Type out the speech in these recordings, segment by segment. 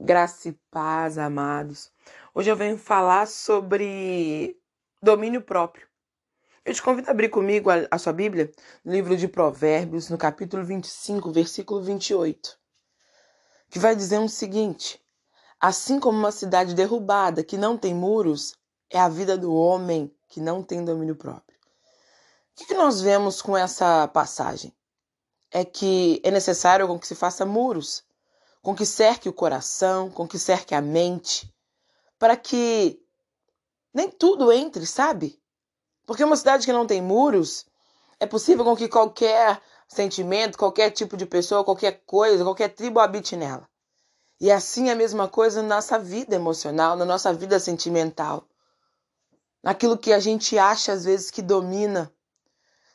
Graça e paz, amados. Hoje eu venho falar sobre domínio próprio. Eu te convido a abrir comigo a, a, sua Bíblia no livro de Provérbios, no capítulo 25, versículo 28, que vai dizer o seguinte: Assim como uma cidade derrubada que não tem muros, é a vida do homem que não tem domínio próprio. O que, que nós vemos com essa passagem? É que é necessário que se faça muros com que cerque o coração, com que cerque a mente, para que nem tudo entre, sabe? Porque uma cidade que não tem muros, é possível com que qualquer sentimento, qualquer tipo de pessoa, qualquer coisa, qualquer tribo habite nela. E assim é a mesma coisa na nossa vida emocional, na nossa vida sentimental. Naquilo que a gente acha às vezes que domina.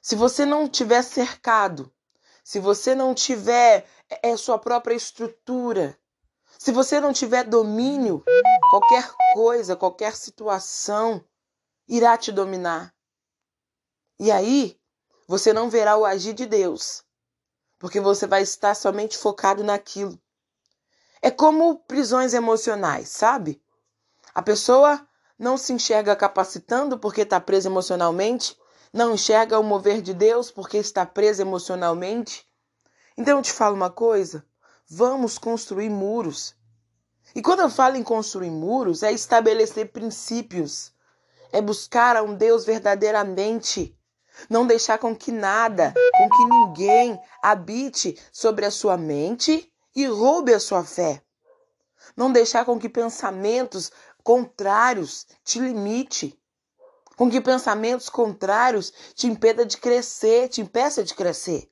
Se você não tiver cercado se você não tiver é, é, sua própria estrutura, se você não tiver domínio, qualquer coisa, qualquer situação irá te dominar. E aí, você não verá o agir de Deus, porque você vai estar somente focado naquilo. É como prisões emocionais, sabe? A pessoa não se enxerga capacitando porque está presa emocionalmente, não enxerga o mover de Deus porque está preso emocionalmente. Então eu te falo uma coisa: vamos construir muros. E quando eu falo em construir muros, é estabelecer princípios, é buscar a um Deus verdadeiramente. Não deixar com que nada, com que ninguém habite sobre a sua mente e roube a sua fé. Não deixar com que pensamentos contrários te limite com que pensamentos contrários te impeda de crescer, te impeça de crescer.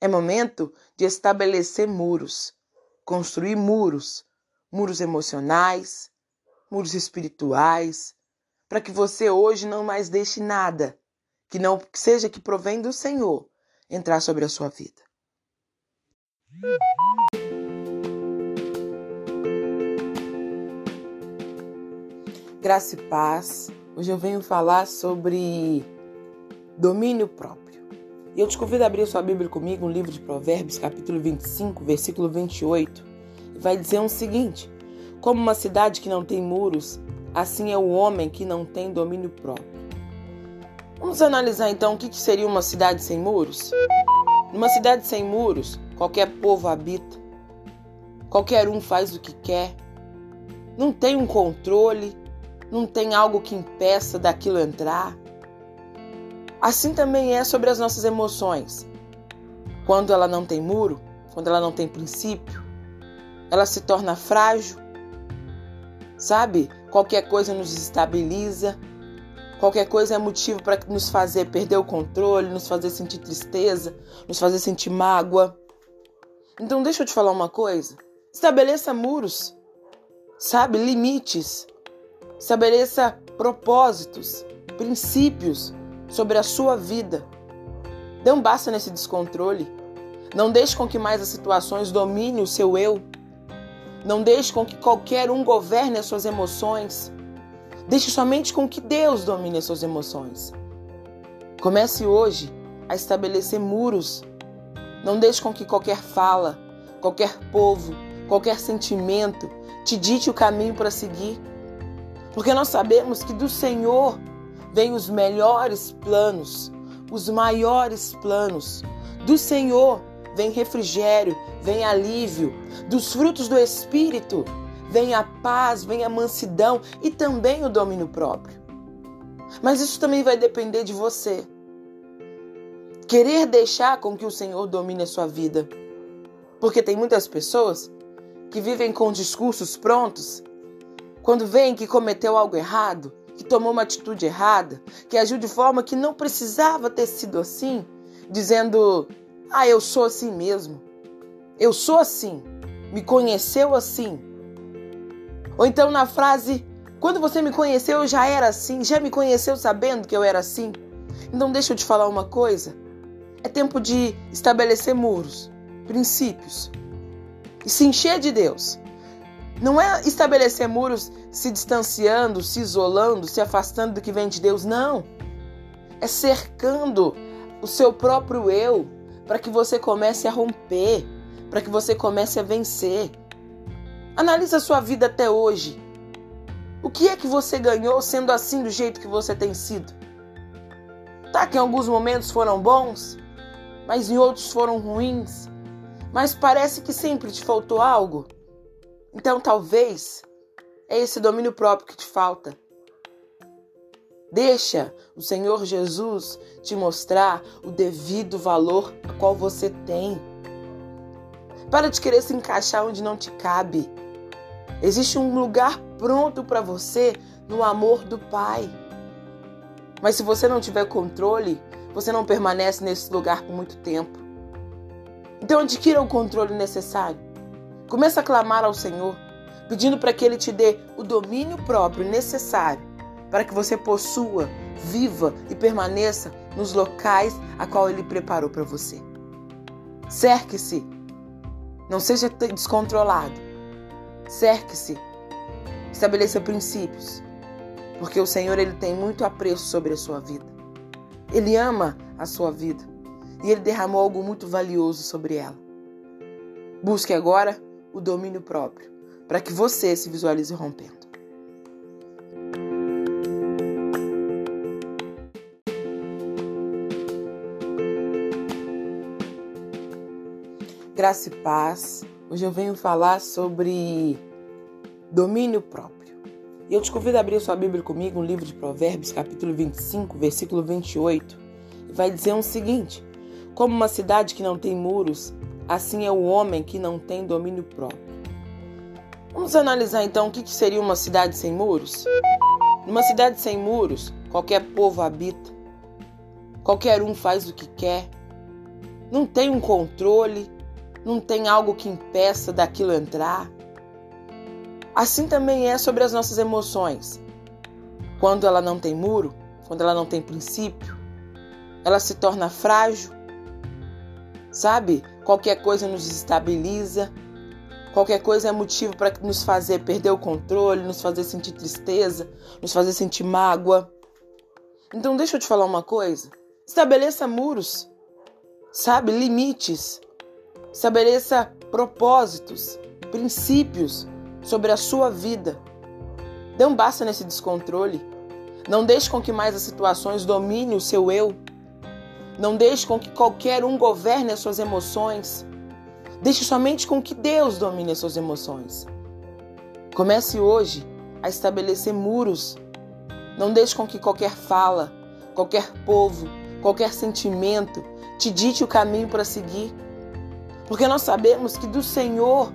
É momento de estabelecer muros, construir muros, muros emocionais, muros espirituais, para que você hoje não mais deixe nada que não que seja que provém do Senhor entrar sobre a sua vida. Graça e paz. Hoje eu venho falar sobre domínio próprio. E eu te convido a abrir sua Bíblia comigo no livro de Provérbios, capítulo 25, versículo 28. E vai dizer o seguinte: Como uma cidade que não tem muros, assim é o homem que não tem domínio próprio. Vamos analisar então o que seria uma cidade sem muros? Numa cidade sem muros, qualquer povo habita, qualquer um faz o que quer, não tem um controle, não tem algo que impeça daquilo entrar. Assim também é sobre as nossas emoções. Quando ela não tem muro, quando ela não tem princípio, ela se torna frágil. Sabe? Qualquer coisa nos estabiliza. Qualquer coisa é motivo para nos fazer perder o controle, nos fazer sentir tristeza, nos fazer sentir mágoa. Então, deixa eu te falar uma coisa. Estabeleça muros, sabe? Limites. Estabeleça propósitos, princípios sobre a sua vida. Não basta nesse descontrole. Não deixe com que mais as situações domine o seu eu. Não deixe com que qualquer um governe as suas emoções. Deixe somente com que Deus domine as suas emoções. Comece hoje a estabelecer muros. Não deixe com que qualquer fala, qualquer povo, qualquer sentimento te dite o caminho para seguir. Porque nós sabemos que do Senhor vêm os melhores planos, os maiores planos. Do Senhor vem refrigério, vem alívio. Dos frutos do Espírito vem a paz, vem a mansidão e também o domínio próprio. Mas isso também vai depender de você. Querer deixar com que o Senhor domine a sua vida. Porque tem muitas pessoas que vivem com discursos prontos quando vem que cometeu algo errado, que tomou uma atitude errada, que agiu de forma que não precisava ter sido assim, dizendo: Ah, eu sou assim mesmo. Eu sou assim. Me conheceu assim. Ou então na frase: Quando você me conheceu, eu já era assim. Já me conheceu sabendo que eu era assim. Então deixa eu te falar uma coisa. É tempo de estabelecer muros, princípios e se encher de Deus. Não é estabelecer muros se distanciando, se isolando, se afastando do que vem de Deus, não. É cercando o seu próprio eu para que você comece a romper, para que você comece a vencer. Analisa a sua vida até hoje. O que é que você ganhou sendo assim do jeito que você tem sido? Tá que em alguns momentos foram bons, mas em outros foram ruins. Mas parece que sempre te faltou algo. Então talvez é esse domínio próprio que te falta. Deixa o Senhor Jesus te mostrar o devido valor a qual você tem. Para de querer se encaixar onde não te cabe. Existe um lugar pronto para você no amor do Pai. Mas se você não tiver controle, você não permanece nesse lugar por muito tempo. Então adquira o controle necessário. Comece a clamar ao Senhor, pedindo para que Ele te dê o domínio próprio necessário para que você possua, viva e permaneça nos locais a qual Ele preparou para você. Cerque-se. Não seja descontrolado. Cerque-se. Estabeleça princípios. Porque o Senhor ele tem muito apreço sobre a sua vida. Ele ama a sua vida. E ele derramou algo muito valioso sobre ela. Busque agora o domínio próprio, para que você se visualize rompendo. Graça e paz. Hoje eu venho falar sobre domínio próprio. E eu te convido a abrir sua Bíblia comigo no livro de Provérbios, capítulo 25, versículo 28. E vai dizer o seguinte: Como uma cidade que não tem muros, assim é o homem que não tem domínio próprio. Vamos analisar então o que seria uma cidade sem muros? Numa cidade sem muros, qualquer povo habita, qualquer um faz o que quer, não tem um controle, não tem algo que impeça daquilo entrar. Assim também é sobre as nossas emoções. Quando ela não tem muro, quando ela não tem princípio, ela se torna frágil. Sabe? Qualquer coisa nos estabiliza. Qualquer coisa é motivo para nos fazer perder o controle, nos fazer sentir tristeza, nos fazer sentir mágoa. Então, deixa eu te falar uma coisa. Estabeleça muros, sabe? Limites. Estabeleça propósitos, princípios sobre a sua vida. Não basta nesse descontrole. Não deixe com que mais as situações dominem o seu eu. Não deixe com que qualquer um governe as suas emoções. Deixe somente com que Deus domine as suas emoções. Comece hoje a estabelecer muros. Não deixe com que qualquer fala, qualquer povo, qualquer sentimento te dite o caminho para seguir. Porque nós sabemos que do Senhor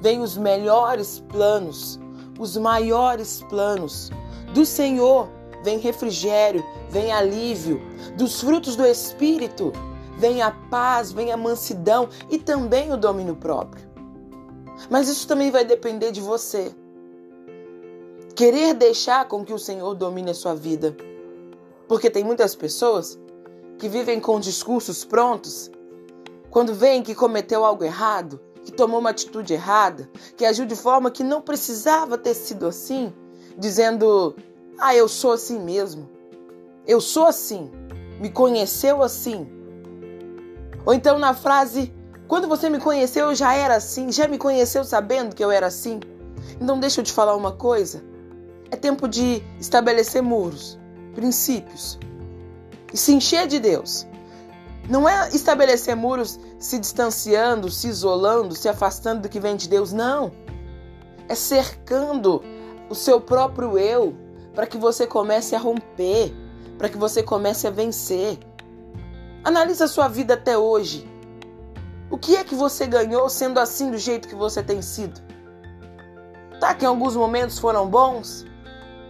vêm os melhores planos, os maiores planos. Do Senhor vem refrigério, vem alívio. Dos frutos do Espírito vem a paz, vem a mansidão e também o domínio próprio. Mas isso também vai depender de você. Querer deixar com que o Senhor domine a sua vida. Porque tem muitas pessoas que vivem com discursos prontos quando vem que cometeu algo errado, que tomou uma atitude errada, que agiu de forma que não precisava ter sido assim, dizendo: Ah, eu sou assim mesmo. Eu sou assim. Me conheceu assim. Ou então na frase: Quando você me conheceu, eu já era assim. Já me conheceu sabendo que eu era assim. Então deixa eu te falar uma coisa. É tempo de estabelecer muros, princípios e se encher de Deus. Não é estabelecer muros se distanciando, se isolando, se afastando do que vem de Deus, não. É cercando o seu próprio eu para que você comece a romper, para que você comece a vencer. Analisa a sua vida até hoje. O que é que você ganhou sendo assim do jeito que você tem sido? Tá que em alguns momentos foram bons,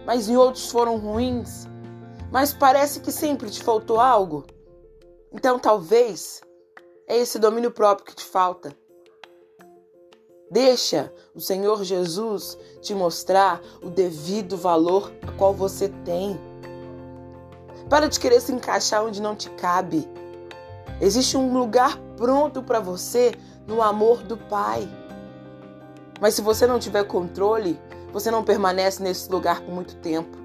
mas em outros foram ruins. Mas parece que sempre te faltou algo. Então talvez é esse domínio próprio que te falta. Deixa o Senhor Jesus te mostrar o devido valor a qual você tem. Para de querer se encaixar onde não te cabe. Existe um lugar pronto para você no amor do Pai. Mas se você não tiver controle, você não permanece nesse lugar por muito tempo.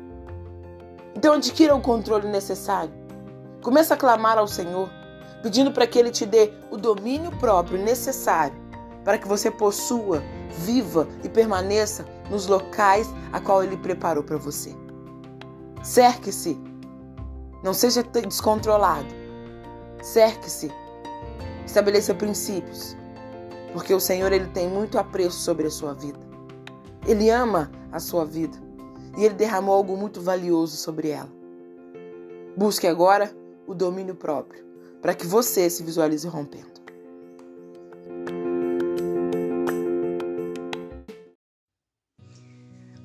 Então adquira o controle necessário. Começa a clamar ao Senhor, pedindo para que Ele te dê o domínio próprio necessário para que você possua, viva e permaneça nos locais a qual ele preparou para você. Cerque-se. Não seja descontrolado. Cerque-se. Estabeleça princípios. Porque o Senhor ele tem muito apreço sobre a sua vida. Ele ama a sua vida e ele derramou algo muito valioso sobre ela. Busque agora o domínio próprio, para que você se visualize rompendo.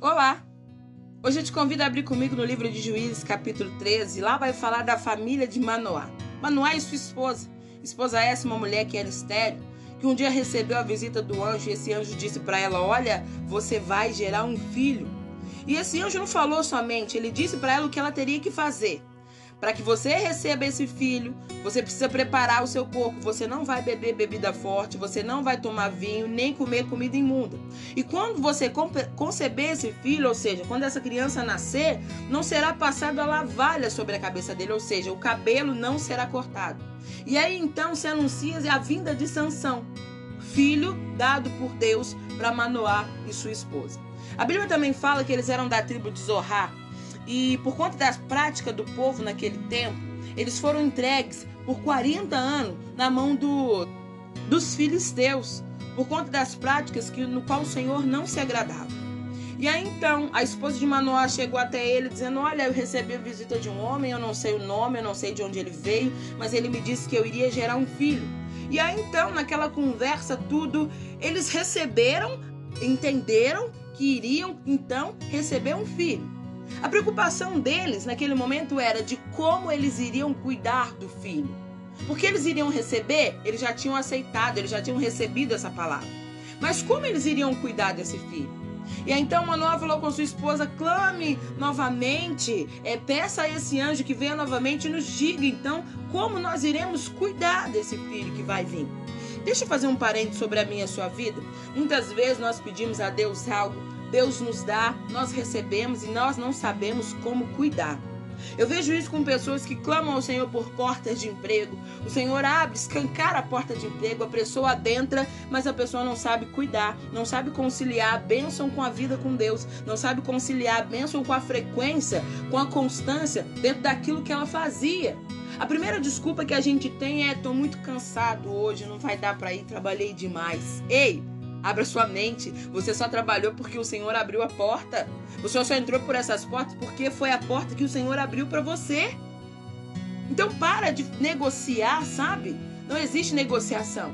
Olá! Hoje eu te convido a abrir comigo no livro de Juízes, capítulo 13. Lá vai falar da família de Manoá. Manoá e sua esposa. Esposa essa, uma mulher que era estéreo, que um dia recebeu a visita do anjo e esse anjo disse para ela: Olha, você vai gerar um filho. E esse anjo não falou somente, ele disse para ela o que ela teria que fazer. Para que você receba esse filho, você precisa preparar o seu corpo. Você não vai beber bebida forte, você não vai tomar vinho, nem comer comida imunda. E quando você conceber esse filho, ou seja, quando essa criança nascer, não será passado a lavalha sobre a cabeça dele, ou seja, o cabelo não será cortado. E aí então se anuncia a vinda de Sansão, filho dado por Deus para Manoá e sua esposa. A Bíblia também fala que eles eram da tribo de Zorá, e por conta das práticas do povo naquele tempo, eles foram entregues por 40 anos na mão do, dos filisteus, por conta das práticas que, no qual o Senhor não se agradava. E aí então a esposa de Manoá chegou até ele dizendo: Olha, eu recebi a visita de um homem, eu não sei o nome, eu não sei de onde ele veio, mas ele me disse que eu iria gerar um filho. E aí então, naquela conversa, tudo, eles receberam, entenderam que iriam então receber um filho. A preocupação deles naquele momento era de como eles iriam cuidar do filho. Porque eles iriam receber, eles já tinham aceitado, eles já tinham recebido essa palavra. Mas como eles iriam cuidar desse filho? E aí, então Manoá falou com sua esposa: clame novamente, é, peça a esse anjo que venha novamente e nos diga então como nós iremos cuidar desse filho que vai vir. Deixa eu fazer um parente sobre a minha e a sua vida. Muitas vezes nós pedimos a Deus algo Deus nos dá, nós recebemos e nós não sabemos como cuidar. Eu vejo isso com pessoas que clamam ao Senhor por portas de emprego. O Senhor abre, escancara a porta de emprego, a pessoa adentra, mas a pessoa não sabe cuidar, não sabe conciliar a bênção com a vida com Deus, não sabe conciliar a bênção com a frequência, com a constância dentro daquilo que ela fazia. A primeira desculpa que a gente tem é: tô muito cansado hoje, não vai dar para ir, trabalhei demais. Ei, Abra sua mente. Você só trabalhou porque o Senhor abriu a porta. Você só entrou por essas portas porque foi a porta que o Senhor abriu para você. Então para de negociar, sabe? Não existe negociação.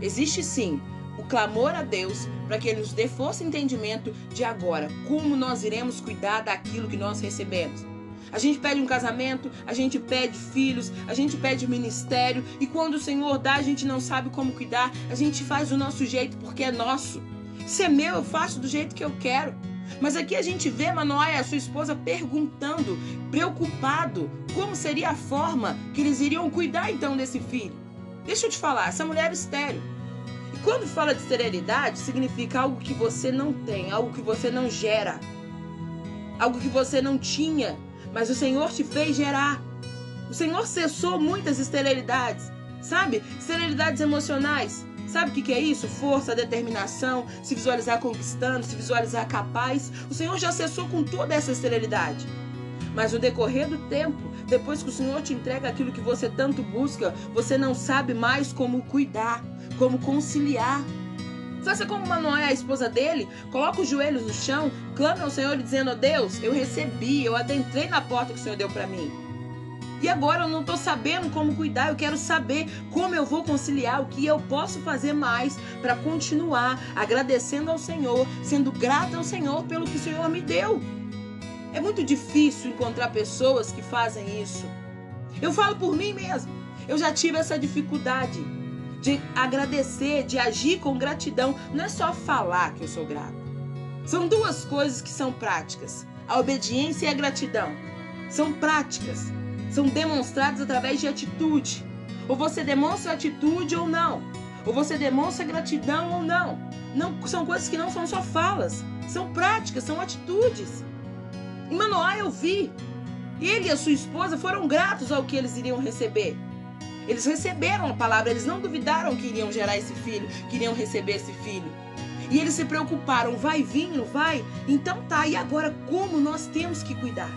Existe sim o clamor a Deus para que Ele nos dê força e entendimento de agora como nós iremos cuidar daquilo que nós recebemos. A gente pede um casamento, a gente pede filhos, a gente pede ministério e quando o Senhor dá, a gente não sabe como cuidar, a gente faz do nosso jeito porque é nosso. Se é meu, eu faço do jeito que eu quero. Mas aqui a gente vê Manoá a sua esposa perguntando, preocupado, como seria a forma que eles iriam cuidar então desse filho. Deixa eu te falar, essa mulher é estéreo. E quando fala de esterilidade, significa algo que você não tem, algo que você não gera, algo que você não tinha mas o Senhor te fez gerar. O Senhor cessou muitas esterilidades, sabe? Esterilidades emocionais. Sabe o que, é isso? Força, determinação, se visualizar conquistando, se visualizar capaz. O Senhor já cessou com toda essa esterilidade. Mas no decorrer do tempo, depois que o Senhor te entrega aquilo que você tanto busca, você não sabe mais como cuidar, como conciliar. Faça como Manoé, a esposa dele, coloca os joelhos no chão, clama ao Senhor dizendo: oh, Deus, eu recebi, eu adentrei na porta que o Senhor deu para mim. E agora eu não estou sabendo como cuidar, eu quero saber como eu vou conciliar, o que eu posso fazer mais para continuar agradecendo ao Senhor, sendo grata ao Senhor pelo que o Senhor me deu. É muito difícil encontrar pessoas que fazem isso. Eu falo por mim mesmo. Eu já tive essa dificuldade de agradecer, de agir com gratidão. Não é só falar que eu sou grato. São duas coisas que são práticas: a obediência e a gratidão. São práticas, são demonstradas através de atitude. Ou você demonstra atitude ou não. Ou você demonstra gratidão ou não. Não são coisas que não são só falas, são práticas, são atitudes. Em Manoá eu vi. Ele e a sua esposa foram gratos ao que eles iriam receber. Eles receberam a palavra, eles não duvidaram que iriam gerar esse filho, que iriam receber esse filho. E eles se preocuparam, vai vir, não vai? Então tá, e agora como nós temos que cuidar?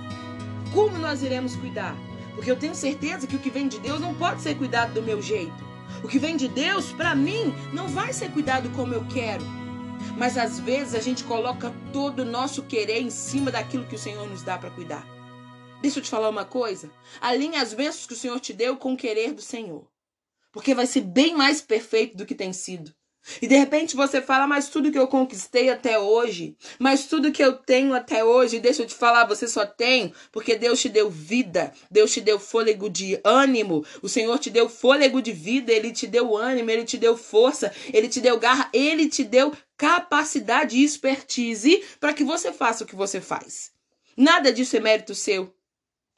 Como nós iremos cuidar? Porque eu tenho certeza que o que vem de Deus não pode ser cuidado do meu jeito. O que vem de Deus, para mim, não vai ser cuidado como eu quero. Mas às vezes a gente coloca todo o nosso querer em cima daquilo que o Senhor nos dá para cuidar. Deixa eu te falar uma coisa. Alinhe as bênçãos que o Senhor te deu com o querer do Senhor. Porque vai ser bem mais perfeito do que tem sido. E de repente você fala, mas tudo que eu conquistei até hoje, mas tudo que eu tenho até hoje, deixa eu te falar, você só tem porque Deus te deu vida, Deus te deu fôlego de ânimo, o Senhor te deu fôlego de vida, Ele te deu ânimo, Ele te deu força, Ele te deu garra, Ele te deu capacidade e expertise para que você faça o que você faz. Nada disso é mérito seu.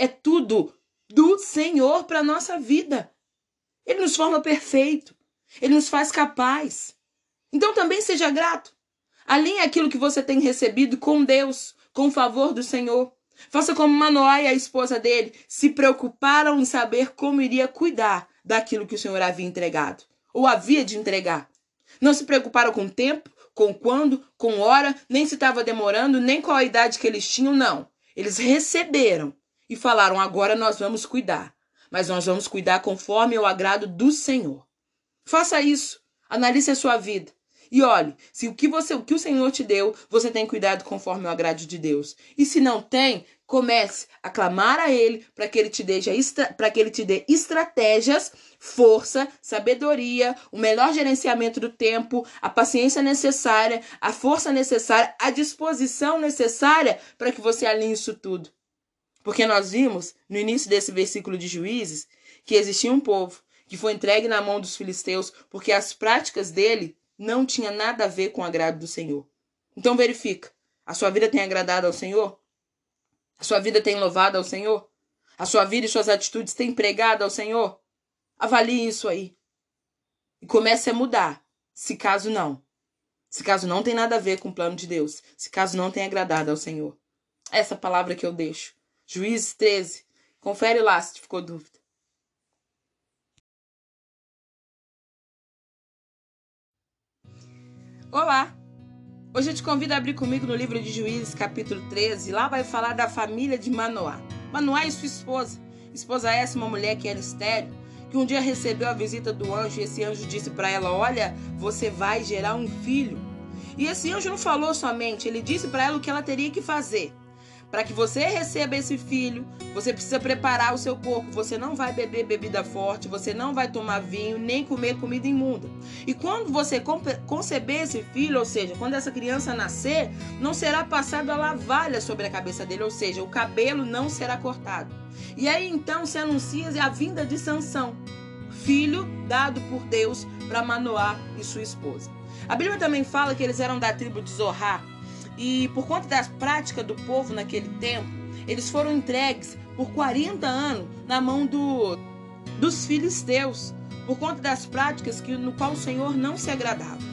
É tudo do Senhor para nossa vida. Ele nos forma perfeito. Ele nos faz capaz. Então também seja grato. Alinhe aquilo que você tem recebido com Deus, com o favor do Senhor. Faça como Manoá e a esposa dele se preocuparam em saber como iria cuidar daquilo que o Senhor havia entregado, ou havia de entregar. Não se preocuparam com tempo, com quando, com hora, nem se estava demorando, nem qual a idade que eles tinham, não. Eles receberam e falaram: agora nós vamos cuidar, mas nós vamos cuidar conforme o agrado do Senhor. Faça isso. Analise a sua vida. E olhe, se o que você, o que o Senhor te deu, você tem cuidado conforme o agrado de Deus. E se não tem, comece a clamar a ele para que ele te dê para que ele te dê estratégias, força, sabedoria, o melhor gerenciamento do tempo, a paciência necessária, a força necessária, a disposição necessária para que você alinhe isso tudo. Porque nós vimos no início desse versículo de Juízes que existia um povo que foi entregue na mão dos filisteus, porque as práticas dele não tinham nada a ver com o agrado do Senhor. Então verifica, a sua vida tem agradado ao Senhor? A sua vida tem louvado ao Senhor? A sua vida e suas atitudes têm pregado ao Senhor? Avalie isso aí. E comece a mudar, se caso não. Se caso não tem nada a ver com o plano de Deus, se caso não tem agradado ao Senhor. Essa palavra que eu deixo. Juízes 13. Confere lá se ficou dúvida. Olá! Hoje eu te convido a abrir comigo no livro de Juízes, capítulo 13. Lá vai falar da família de Manoá. Manoá e sua esposa. Esposa essa, uma mulher que era estéreo, que um dia recebeu a visita do anjo e esse anjo disse para ela: Olha, você vai gerar um filho. E esse anjo não falou somente, ele disse para ela o que ela teria que fazer. Para que você receba esse filho, você precisa preparar o seu corpo. Você não vai beber bebida forte, você não vai tomar vinho, nem comer comida imunda. E quando você conceber esse filho, ou seja, quando essa criança nascer, não será passado a lavalha sobre a cabeça dele, ou seja, o cabelo não será cortado. E aí então se anuncia a vinda de Sansão, filho dado por Deus para Manoá e sua esposa. A Bíblia também fala que eles eram da tribo de Zorá, e por conta das práticas do povo naquele tempo, eles foram entregues por 40 anos na mão do, dos filisteus, por conta das práticas que, no qual o Senhor não se agradava.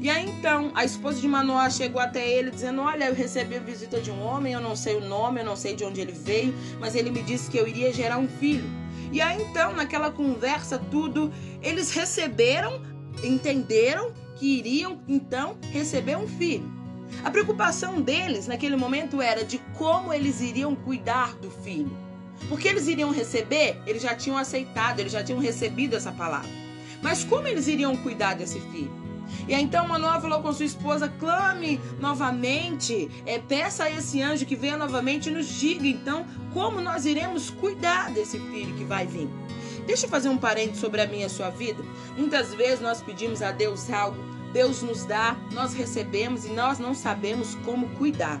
E aí então a esposa de Manoá chegou até ele dizendo: Olha, eu recebi a visita de um homem, eu não sei o nome, eu não sei de onde ele veio, mas ele me disse que eu iria gerar um filho. E aí então, naquela conversa, tudo, eles receberam, entenderam que iriam então receber um filho. A preocupação deles naquele momento era de como eles iriam cuidar do filho. Porque eles iriam receber, eles já tinham aceitado, eles já tinham recebido essa palavra. Mas como eles iriam cuidar desse filho? E aí, então Manoel falou com sua esposa: clame novamente, é, peça a esse anjo que venha novamente e nos diga então como nós iremos cuidar desse filho que vai vir. Deixa eu fazer um parente sobre a minha e a sua vida. Muitas vezes nós pedimos a Deus algo Deus nos dá, nós recebemos e nós não sabemos como cuidar.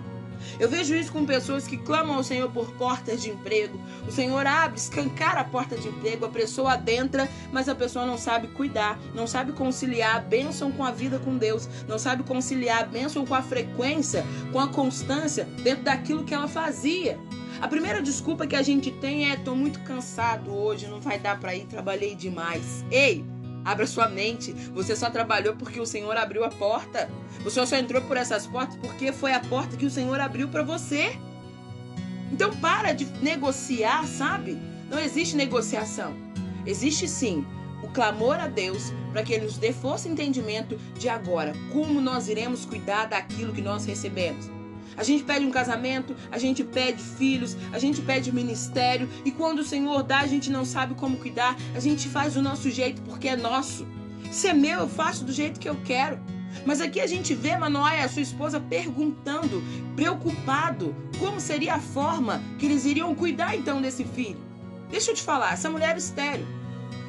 Eu vejo isso com pessoas que clamam ao Senhor por portas de emprego. O Senhor abre, escancara a porta de emprego, a pessoa adentra, mas a pessoa não sabe cuidar, não sabe conciliar a bênção com a vida com Deus, não sabe conciliar a bênção com a frequência, com a constância dentro daquilo que ela fazia. A primeira desculpa que a gente tem é: tô muito cansado hoje, não vai dar para ir, trabalhei demais. Ei, Abra sua mente. Você só trabalhou porque o Senhor abriu a porta. Você só entrou por essas portas porque foi a porta que o Senhor abriu para você. Então para de negociar, sabe? Não existe negociação. Existe sim o clamor a Deus para que Ele nos dê força e entendimento de agora, como nós iremos cuidar daquilo que nós recebemos. A gente pede um casamento, a gente pede filhos, a gente pede ministério, e quando o Senhor dá, a gente não sabe como cuidar, a gente faz do nosso jeito porque é nosso. Se é meu, eu faço do jeito que eu quero. Mas aqui a gente vê Manoá e a sua esposa perguntando, preocupado, como seria a forma que eles iriam cuidar então desse filho. Deixa eu te falar, essa mulher é estéreo.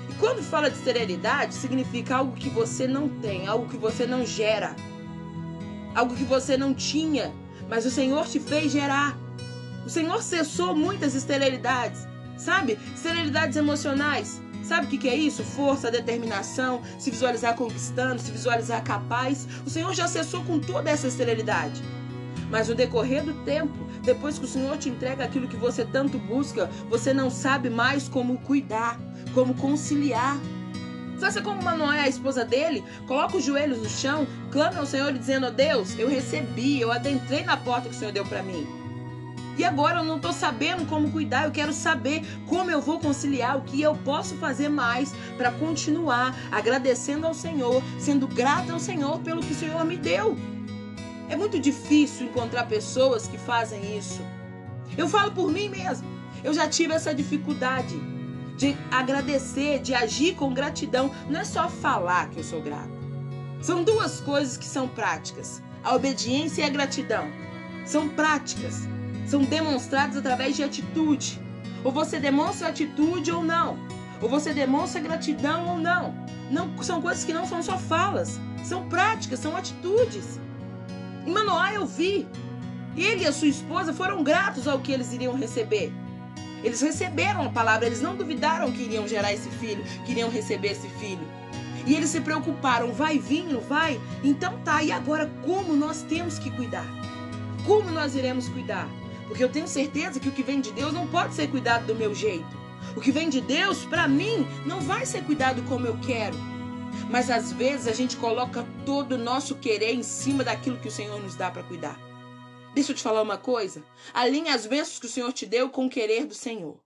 E quando fala de esterilidade, significa algo que você não tem, algo que você não gera, algo que você não tinha, mas o Senhor te fez gerar. O Senhor cessou muitas esterilidades, sabe? Esterilidades emocionais. Sabe o que, que é isso? Força, determinação, se visualizar conquistando, se visualizar capaz. O Senhor já cessou com toda essa esterilidade. Mas no decorrer do tempo, depois que o Senhor te entrega aquilo que você tanto busca, você não sabe mais como cuidar, como conciliar. Faça como Manoé, a esposa dele, coloca os joelhos no chão, clama ao Senhor dizendo: oh, Deus, eu recebi, eu adentrei na porta que o Senhor deu para mim. E agora eu não estou sabendo como cuidar, eu quero saber como eu vou conciliar, o que eu posso fazer mais para continuar agradecendo ao Senhor, sendo grata ao Senhor pelo que o Senhor me deu. É muito difícil encontrar pessoas que fazem isso. Eu falo por mim mesmo. Eu já tive essa dificuldade de agradecer, de agir com gratidão. Não é só falar que eu sou grato. São duas coisas que são práticas: a obediência e a gratidão. São práticas, são demonstradas através de atitude. Ou você demonstra atitude ou não. Ou você demonstra gratidão ou não. Não são coisas que não são só falas, são práticas, são atitudes. Em Manoá eu vi. Ele e a sua esposa foram gratos ao que eles iriam receber. Eles receberam a palavra, eles não duvidaram que iriam gerar esse filho, que iriam receber esse filho. E eles se preocuparam, vai vir, não vai? Então tá, e agora como nós temos que cuidar? Como nós iremos cuidar? Porque eu tenho certeza que o que vem de Deus não pode ser cuidado do meu jeito. O que vem de Deus, para mim, não vai ser cuidado como eu quero. Mas às vezes a gente coloca todo o nosso querer em cima daquilo que o Senhor nos dá para cuidar. Deixa eu te falar uma coisa. Alinhe as bênçãos que o Senhor te deu com o querer do Senhor.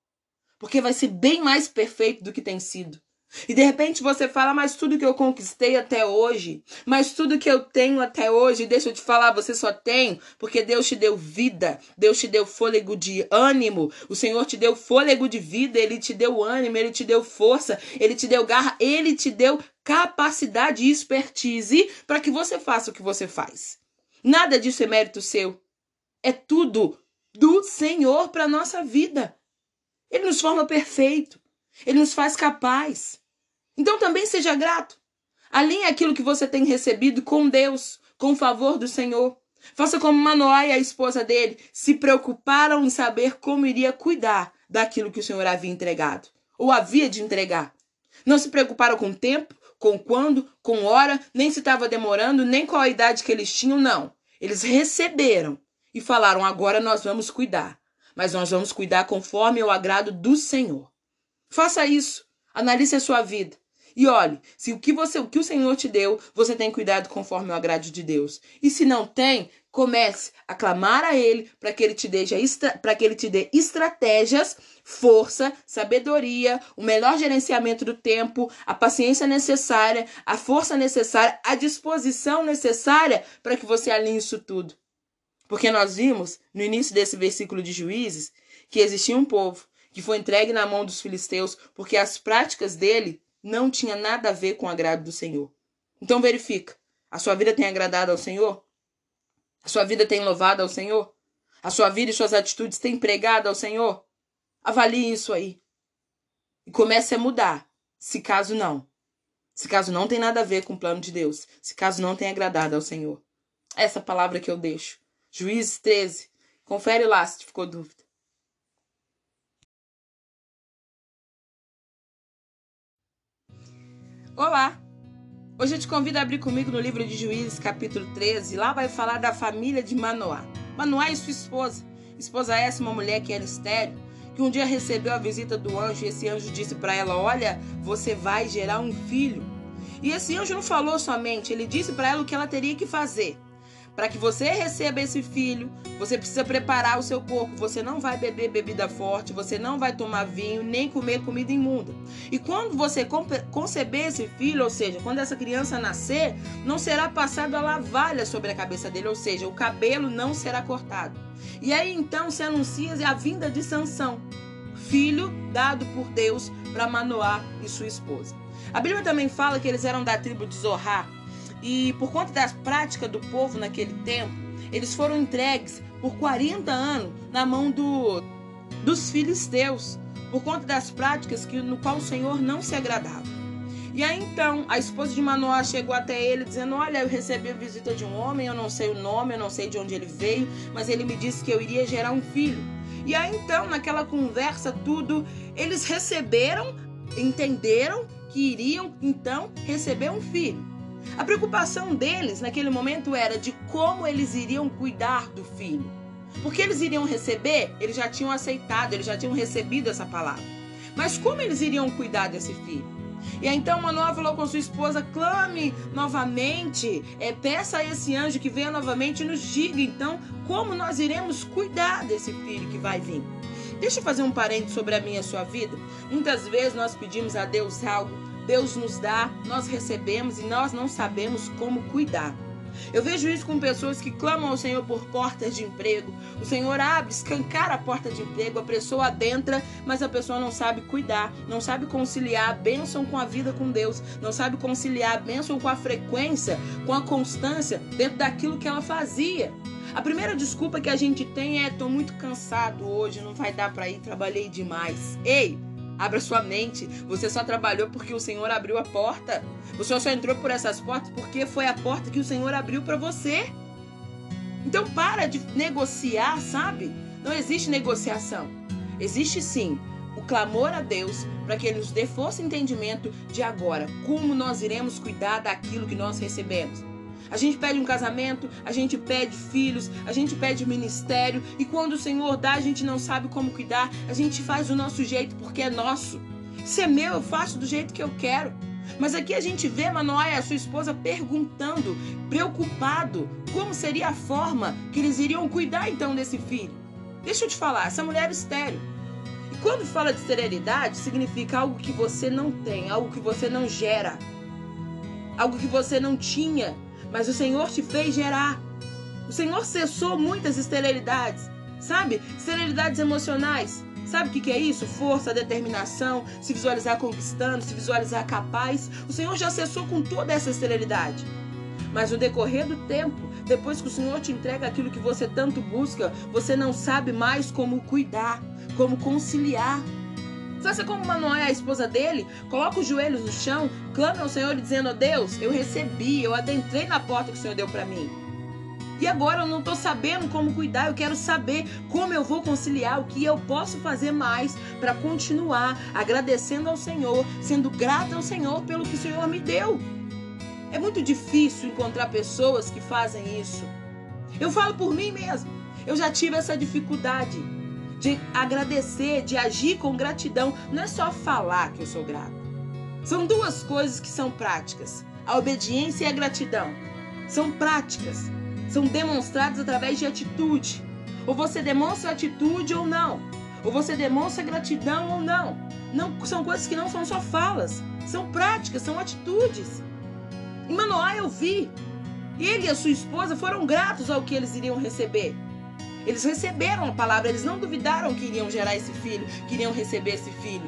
Porque vai ser bem mais perfeito do que tem sido. E de repente você fala, mas tudo que eu conquistei até hoje, mas tudo que eu tenho até hoje, deixa eu te falar, você só tem porque Deus te deu vida, Deus te deu fôlego de ânimo, o Senhor te deu fôlego de vida, Ele te deu ânimo, Ele te deu força, Ele te deu garra, Ele te deu capacidade e expertise para que você faça o que você faz. Nada disso é mérito seu. É tudo do Senhor para nossa vida. Ele nos forma perfeito. Ele nos faz capaz. Então também seja grato. Alinhe aquilo que você tem recebido com Deus, com o favor do Senhor. Faça como Manoá e a esposa dele se preocuparam em saber como iria cuidar daquilo que o Senhor havia entregado, ou havia de entregar. Não se preocuparam com o tempo, com quando, com hora, nem se estava demorando, nem qual a idade que eles tinham, não. Eles receberam e falaram: agora nós vamos cuidar, mas nós vamos cuidar conforme o agrado do Senhor. Faça isso. Analise a sua vida. E olhe, se o que você, o que o Senhor te deu, você tem cuidado conforme o agrado de Deus. E se não tem, comece a clamar a ele para que ele te dê para que ele te dê estratégias, força, sabedoria, o melhor gerenciamento do tempo, a paciência necessária, a força necessária, a disposição necessária para que você alinhe isso tudo. Porque nós vimos no início desse versículo de Juízes que existia um povo que foi entregue na mão dos filisteus, porque as práticas dele não tinham nada a ver com o agrado do Senhor. Então verifica, a sua vida tem agradado ao Senhor? A sua vida tem louvado ao Senhor? A sua vida e suas atitudes têm pregado ao Senhor? Avalie isso aí. E comece a mudar, se caso não. Se caso não tem nada a ver com o plano de Deus, se caso não tem agradado ao Senhor. Essa palavra que eu deixo. Juízes 13. Confere lá se ficou dúvida. Olá! Hoje eu te convido a abrir comigo no livro de Juízes, capítulo 13. Lá vai falar da família de Manoá. Manoá e sua esposa. Esposa essa, uma mulher que era estéreo, que um dia recebeu a visita do anjo e esse anjo disse para ela: Olha, você vai gerar um filho. E esse anjo não falou somente, ele disse para ela o que ela teria que fazer. Para que você receba esse filho, você precisa preparar o seu corpo. Você não vai beber bebida forte, você não vai tomar vinho, nem comer comida imunda. E quando você conceber esse filho, ou seja, quando essa criança nascer, não será passado a lavalha sobre a cabeça dele, ou seja, o cabelo não será cortado. E aí então se anuncia a vinda de Sansão, filho dado por Deus para Manoá e sua esposa. A Bíblia também fala que eles eram da tribo de Zorá, e por conta das práticas do povo naquele tempo, eles foram entregues por 40 anos na mão do, dos filisteus, por conta das práticas que, no qual o Senhor não se agradava. E aí então a esposa de Manoá chegou até ele dizendo: Olha, eu recebi a visita de um homem, eu não sei o nome, eu não sei de onde ele veio, mas ele me disse que eu iria gerar um filho. E aí então, naquela conversa, tudo, eles receberam, entenderam que iriam então receber um filho. A preocupação deles naquele momento era de como eles iriam cuidar do filho. Porque eles iriam receber, eles já tinham aceitado, eles já tinham recebido essa palavra. Mas como eles iriam cuidar desse filho? E aí, então Manoá falou com sua esposa: clame novamente, é, peça a esse anjo que venha novamente e nos diga então como nós iremos cuidar desse filho que vai vir. Deixa eu fazer um parente sobre a minha e a sua vida. Muitas vezes nós pedimos a Deus algo Deus nos dá, nós recebemos e nós não sabemos como cuidar. Eu vejo isso com pessoas que clamam ao Senhor por portas de emprego. O Senhor abre, escancara a porta de emprego, a pessoa adentra, mas a pessoa não sabe cuidar, não sabe conciliar a bênção com a vida com Deus, não sabe conciliar a bênção com a frequência, com a constância dentro daquilo que ela fazia. A primeira desculpa que a gente tem é: tô muito cansado hoje, não vai dar para ir, trabalhei demais. Ei, Abra sua mente. Você só trabalhou porque o Senhor abriu a porta. Você só entrou por essas portas porque foi a porta que o Senhor abriu para você. Então para de negociar, sabe? Não existe negociação. Existe sim o clamor a Deus para que Ele nos dê força e entendimento de agora, como nós iremos cuidar daquilo que nós recebemos. A gente pede um casamento, a gente pede filhos, a gente pede ministério e quando o Senhor dá, a gente não sabe como cuidar, a gente faz do nosso jeito porque é nosso. Se é meu, eu faço do jeito que eu quero. Mas aqui a gente vê Manoá e a sua esposa perguntando, preocupado, como seria a forma que eles iriam cuidar então desse filho. Deixa eu te falar, essa mulher é estéreo. E quando fala de esterilidade, significa algo que você não tem, algo que você não gera, algo que você não tinha mas o Senhor te fez gerar. O Senhor cessou muitas esterilidades, sabe? Esterilidades emocionais. Sabe o que, é isso? Força, determinação, se visualizar conquistando, se visualizar capaz. O Senhor já cessou com toda essa esterilidade. Mas no decorrer do tempo, depois que o Senhor te entrega aquilo que você tanto busca, você não sabe mais como cuidar, como conciliar. Faça como Manoé, a esposa dele, coloca os joelhos no chão, clama ao Senhor dizendo: oh, Deus, eu recebi, eu adentrei na porta que o Senhor deu para mim. E agora eu não estou sabendo como cuidar, eu quero saber como eu vou conciliar, o que eu posso fazer mais para continuar agradecendo ao Senhor, sendo grata ao Senhor pelo que o Senhor me deu. É muito difícil encontrar pessoas que fazem isso. Eu falo por mim mesmo. Eu já tive essa dificuldade de agradecer, de agir com gratidão. Não é só falar que eu sou grato. São duas coisas que são práticas: a obediência e a gratidão. São práticas, são demonstradas através de atitude. Ou você demonstra atitude ou não. Ou você demonstra gratidão ou não. Não são coisas que não são só falas, são práticas, são atitudes. Em Manoá eu vi. Ele e a sua esposa foram gratos ao que eles iriam receber. Eles receberam a palavra, eles não duvidaram que iriam gerar esse filho, que iriam receber esse filho.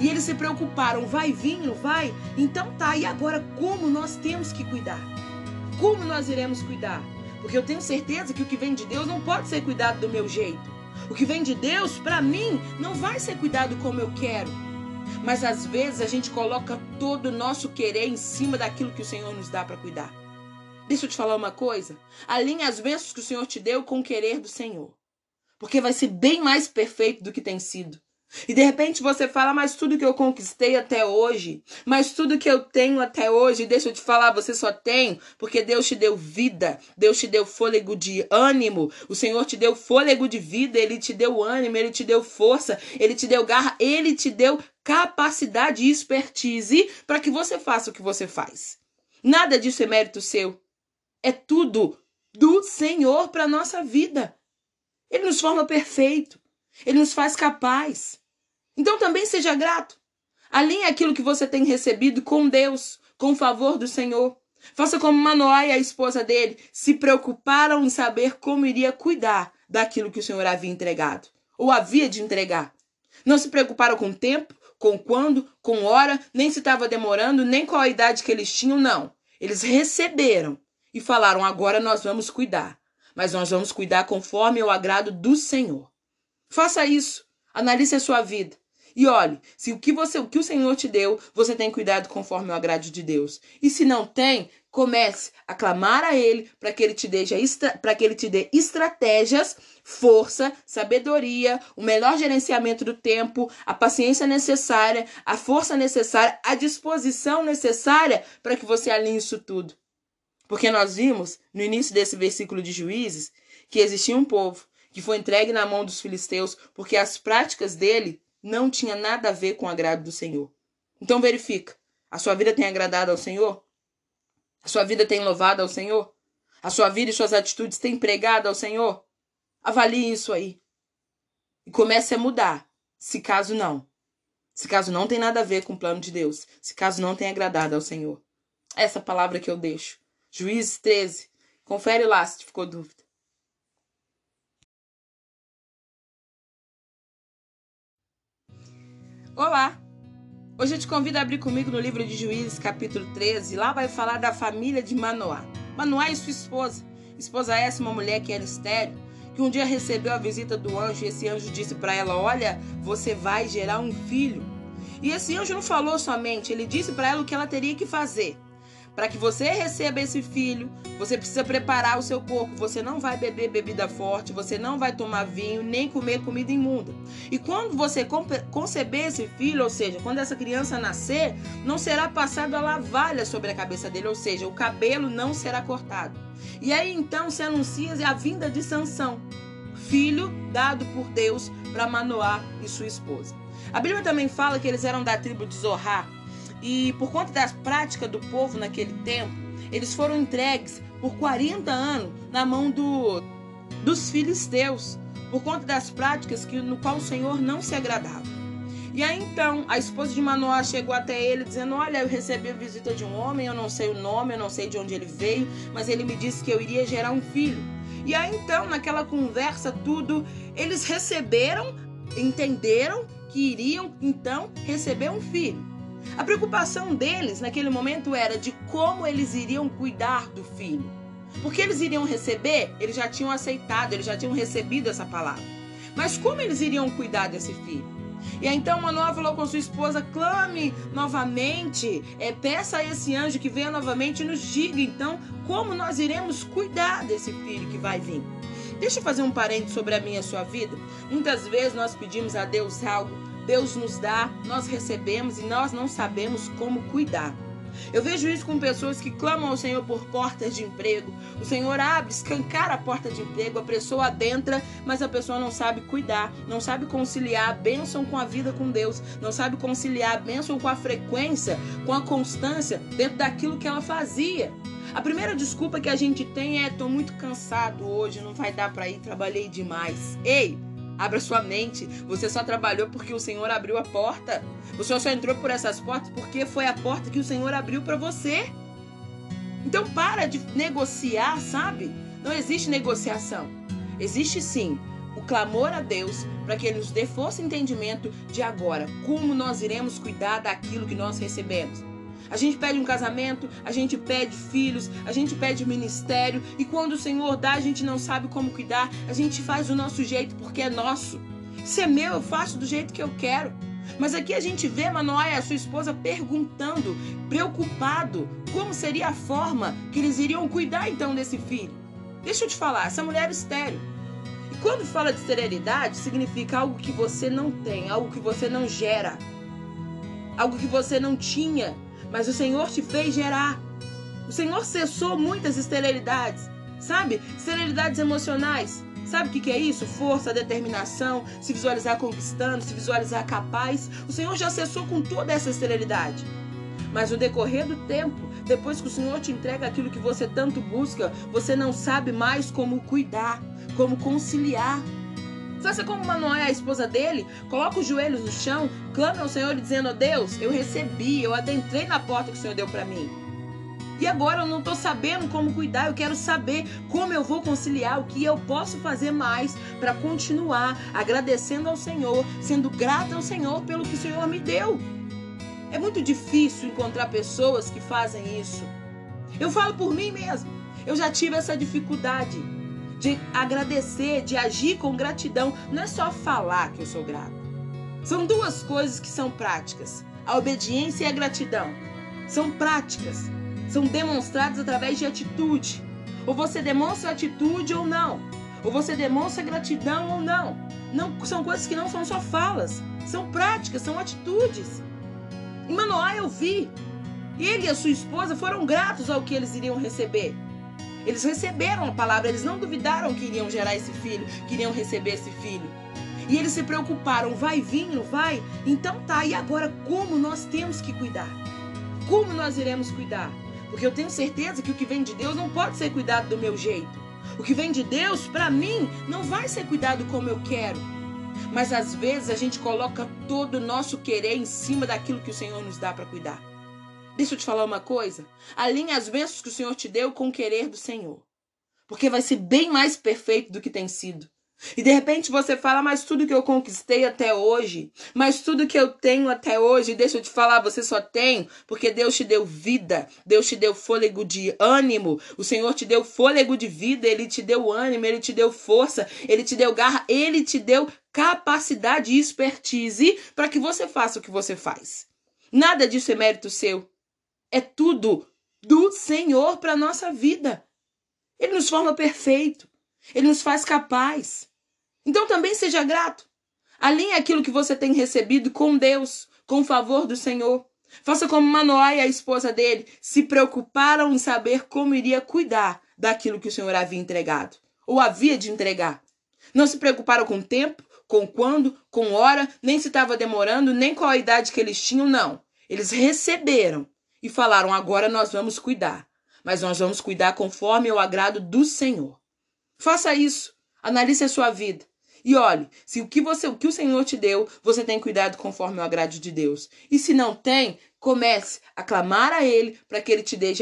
E eles se preocuparam, vai vir, não vai? Então tá, e agora como nós temos que cuidar? Como nós iremos cuidar? Porque eu tenho certeza que o que vem de Deus não pode ser cuidado do meu jeito. O que vem de Deus, para mim, não vai ser cuidado como eu quero. Mas às vezes a gente coloca todo o nosso querer em cima daquilo que o Senhor nos dá para cuidar. Deixa eu te falar uma coisa. Alinhe as bênçãos que o Senhor te deu com o querer do Senhor. Porque vai ser bem mais perfeito do que tem sido. E de repente você fala, mas tudo que eu conquistei até hoje, mas tudo que eu tenho até hoje, deixa eu te falar, você só tem porque Deus te deu vida, Deus te deu fôlego de ânimo, o Senhor te deu fôlego de vida, Ele te deu ânimo, Ele te deu força, Ele te deu garra, Ele te deu capacidade e expertise para que você faça o que você faz. Nada disso é mérito seu. É tudo do Senhor para nossa vida. Ele nos forma perfeito. Ele nos faz capaz. Então também seja grato. Alinhe aquilo que você tem recebido com Deus, com o favor do Senhor. Faça como Manoá e a esposa dele se preocuparam em saber como iria cuidar daquilo que o Senhor havia entregado, ou havia de entregar. Não se preocuparam com tempo, com quando, com hora, nem se estava demorando, nem qual a idade que eles tinham, não. Eles receberam e falaram: agora nós vamos cuidar, mas nós vamos cuidar conforme o agrado do Senhor. Faça isso, analise a sua vida. E olhe, se o que você, o que o Senhor te deu, você tem cuidado conforme o agrado de Deus. E se não tem, comece a clamar a ele para que ele te dê para que ele te dê estratégias, força, sabedoria, o melhor gerenciamento do tempo, a paciência necessária, a força necessária, a disposição necessária para que você alinhe isso tudo. Porque nós vimos no início desse versículo de Juízes que existia um povo que foi entregue na mão dos filisteus porque as práticas dele não tinha nada a ver com o agrado do Senhor. Então verifica. A sua vida tem agradado ao Senhor? A sua vida tem louvado ao Senhor? A sua vida e suas atitudes têm pregado ao Senhor? Avalie isso aí. E comece a mudar, se caso não. Se caso não tem nada a ver com o plano de Deus. Se caso não tem agradado ao Senhor. Essa palavra que eu deixo. Juízes 13. Confere lá se ficou dúvida. Olá! Hoje eu te convido a abrir comigo no livro de Juízes, capítulo 13. Lá vai falar da família de Manoá. Manoá e sua esposa. Esposa essa, uma mulher que era estéreo, que um dia recebeu a visita do anjo e esse anjo disse para ela: Olha, você vai gerar um filho. E esse anjo não falou somente, ele disse para ela o que ela teria que fazer. Para que você receba esse filho, você precisa preparar o seu corpo. Você não vai beber bebida forte, você não vai tomar vinho, nem comer comida imunda. E quando você conceber esse filho, ou seja, quando essa criança nascer, não será passado a lavalha sobre a cabeça dele, ou seja, o cabelo não será cortado. E aí então se anuncia a vinda de Sansão, filho dado por Deus para Manoá e sua esposa. A Bíblia também fala que eles eram da tribo de Zorá, e por conta das práticas do povo naquele tempo, eles foram entregues por 40 anos na mão do, dos filisteus, por conta das práticas que, no qual o Senhor não se agradava. E aí então a esposa de Manoá chegou até ele dizendo: Olha, eu recebi a visita de um homem, eu não sei o nome, eu não sei de onde ele veio, mas ele me disse que eu iria gerar um filho. E aí então, naquela conversa, tudo, eles receberam, entenderam que iriam então receber um filho. A preocupação deles naquele momento era de como eles iriam cuidar do filho. Porque eles iriam receber, eles já tinham aceitado, eles já tinham recebido essa palavra. Mas como eles iriam cuidar desse filho? E aí, então Manoá falou com sua esposa: clame novamente, é, peça a esse anjo que venha novamente e nos diga então como nós iremos cuidar desse filho que vai vir. Deixa eu fazer um parente sobre a minha e a sua vida. Muitas vezes nós pedimos a Deus algo Deus nos dá, nós recebemos e nós não sabemos como cuidar. Eu vejo isso com pessoas que clamam ao Senhor por portas de emprego. O Senhor abre, escancara a porta de emprego, a pessoa adentra, mas a pessoa não sabe cuidar, não sabe conciliar a bênção com a vida com Deus, não sabe conciliar a bênção com a frequência, com a constância dentro daquilo que ela fazia. A primeira desculpa que a gente tem é: tô muito cansado hoje, não vai dar para ir, trabalhei demais. Ei, Abra sua mente. Você só trabalhou porque o Senhor abriu a porta. Você só entrou por essas portas porque foi a porta que o Senhor abriu para você. Então para de negociar, sabe? Não existe negociação. Existe sim o clamor a Deus para que Ele nos dê força e entendimento de agora, como nós iremos cuidar daquilo que nós recebemos. A gente pede um casamento, a gente pede filhos, a gente pede ministério. E quando o Senhor dá, a gente não sabe como cuidar. A gente faz do nosso jeito porque é nosso. Se é meu, eu faço do jeito que eu quero. Mas aqui a gente vê Manoá a sua esposa perguntando, preocupado, como seria a forma que eles iriam cuidar então desse filho. Deixa eu te falar, essa mulher é estéreo. E quando fala de esterilidade, significa algo que você não tem, algo que você não gera, algo que você não tinha mas o Senhor te fez gerar. O Senhor cessou muitas esterilidades, sabe? Esterilidades emocionais. Sabe o que, que é isso? Força, determinação, se visualizar conquistando, se visualizar capaz. O Senhor já cessou com toda essa esterilidade. Mas no decorrer do tempo, depois que o Senhor te entrega aquilo que você tanto busca, você não sabe mais como cuidar, como conciliar. Faça como Manoé, a esposa dele, coloca os joelhos no chão, clama ao Senhor dizendo: oh, Deus, eu recebi, eu adentrei na porta que o Senhor deu para mim. E agora eu não estou sabendo como cuidar, eu quero saber como eu vou conciliar, o que eu posso fazer mais para continuar agradecendo ao Senhor, sendo grata ao Senhor pelo que o Senhor me deu. É muito difícil encontrar pessoas que fazem isso. Eu falo por mim mesmo. Eu já tive essa dificuldade de agradecer, de agir com gratidão. Não é só falar que eu sou grato. São duas coisas que são práticas: a obediência e a gratidão. São práticas, são demonstradas através de atitude. Ou você demonstra atitude ou não. Ou você demonstra gratidão ou não. Não são coisas que não são só falas, são práticas, são atitudes. Em Manoá eu vi. Ele e a sua esposa foram gratos ao que eles iriam receber. Eles receberam a palavra, eles não duvidaram que iriam gerar esse filho, que iriam receber esse filho. E eles se preocuparam, vai vir, vai? Então tá, e agora como nós temos que cuidar? Como nós iremos cuidar? Porque eu tenho certeza que o que vem de Deus não pode ser cuidado do meu jeito. O que vem de Deus, para mim, não vai ser cuidado como eu quero. Mas às vezes a gente coloca todo o nosso querer em cima daquilo que o Senhor nos dá para cuidar. Deixa eu te falar uma coisa. Alinhe as bênçãos que o Senhor te deu com o querer do Senhor. Porque vai ser bem mais perfeito do que tem sido. E de repente você fala, mas tudo que eu conquistei até hoje, mas tudo que eu tenho até hoje, deixa eu te falar, você só tem porque Deus te deu vida, Deus te deu fôlego de ânimo, o Senhor te deu fôlego de vida, Ele te deu ânimo, Ele te deu força, Ele te deu garra, Ele te deu capacidade e expertise para que você faça o que você faz. Nada disso é mérito seu, é tudo do Senhor para nossa vida. Ele nos forma perfeito. Ele nos faz capaz. Então também seja grato. Alinhe aquilo que você tem recebido com Deus, com o favor do Senhor. Faça como Manoá e a esposa dele se preocuparam em saber como iria cuidar daquilo que o Senhor havia entregado, ou havia de entregar. Não se preocuparam com tempo, com quando, com hora, nem se estava demorando, nem qual a idade que eles tinham, não. Eles receberam e falaram: agora nós vamos cuidar, mas nós vamos cuidar conforme o agrado do Senhor. Faça isso. Analise a sua vida. E olhe, se o que você, o que o Senhor te deu, você tem cuidado conforme o agrado de Deus. E se não tem, comece a clamar a ele para que ele te dê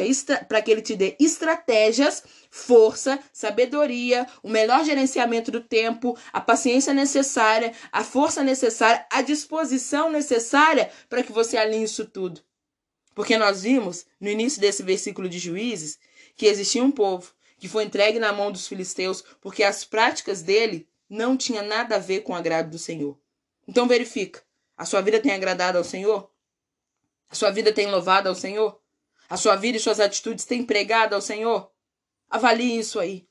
para que ele te dê estratégias, força, sabedoria, o melhor gerenciamento do tempo, a paciência necessária, a força necessária, a disposição necessária para que você alinhe isso tudo. Porque nós vimos no início desse versículo de Juízes que existia um povo que foi entregue na mão dos filisteus porque as práticas dele não tinha nada a ver com o agrado do Senhor. Então verifica. A sua vida tem agradado ao Senhor? A sua vida tem louvado ao Senhor? A sua vida e suas atitudes têm pregado ao Senhor? Avalie isso aí.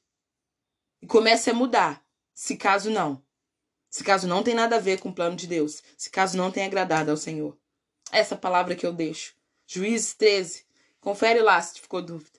E comece a mudar, se caso não. Se caso não tem nada a ver com o plano de Deus. Se caso não tem agradado ao Senhor. Essa palavra que eu deixo. Juízes 13. Confere lá se ficou dúvida.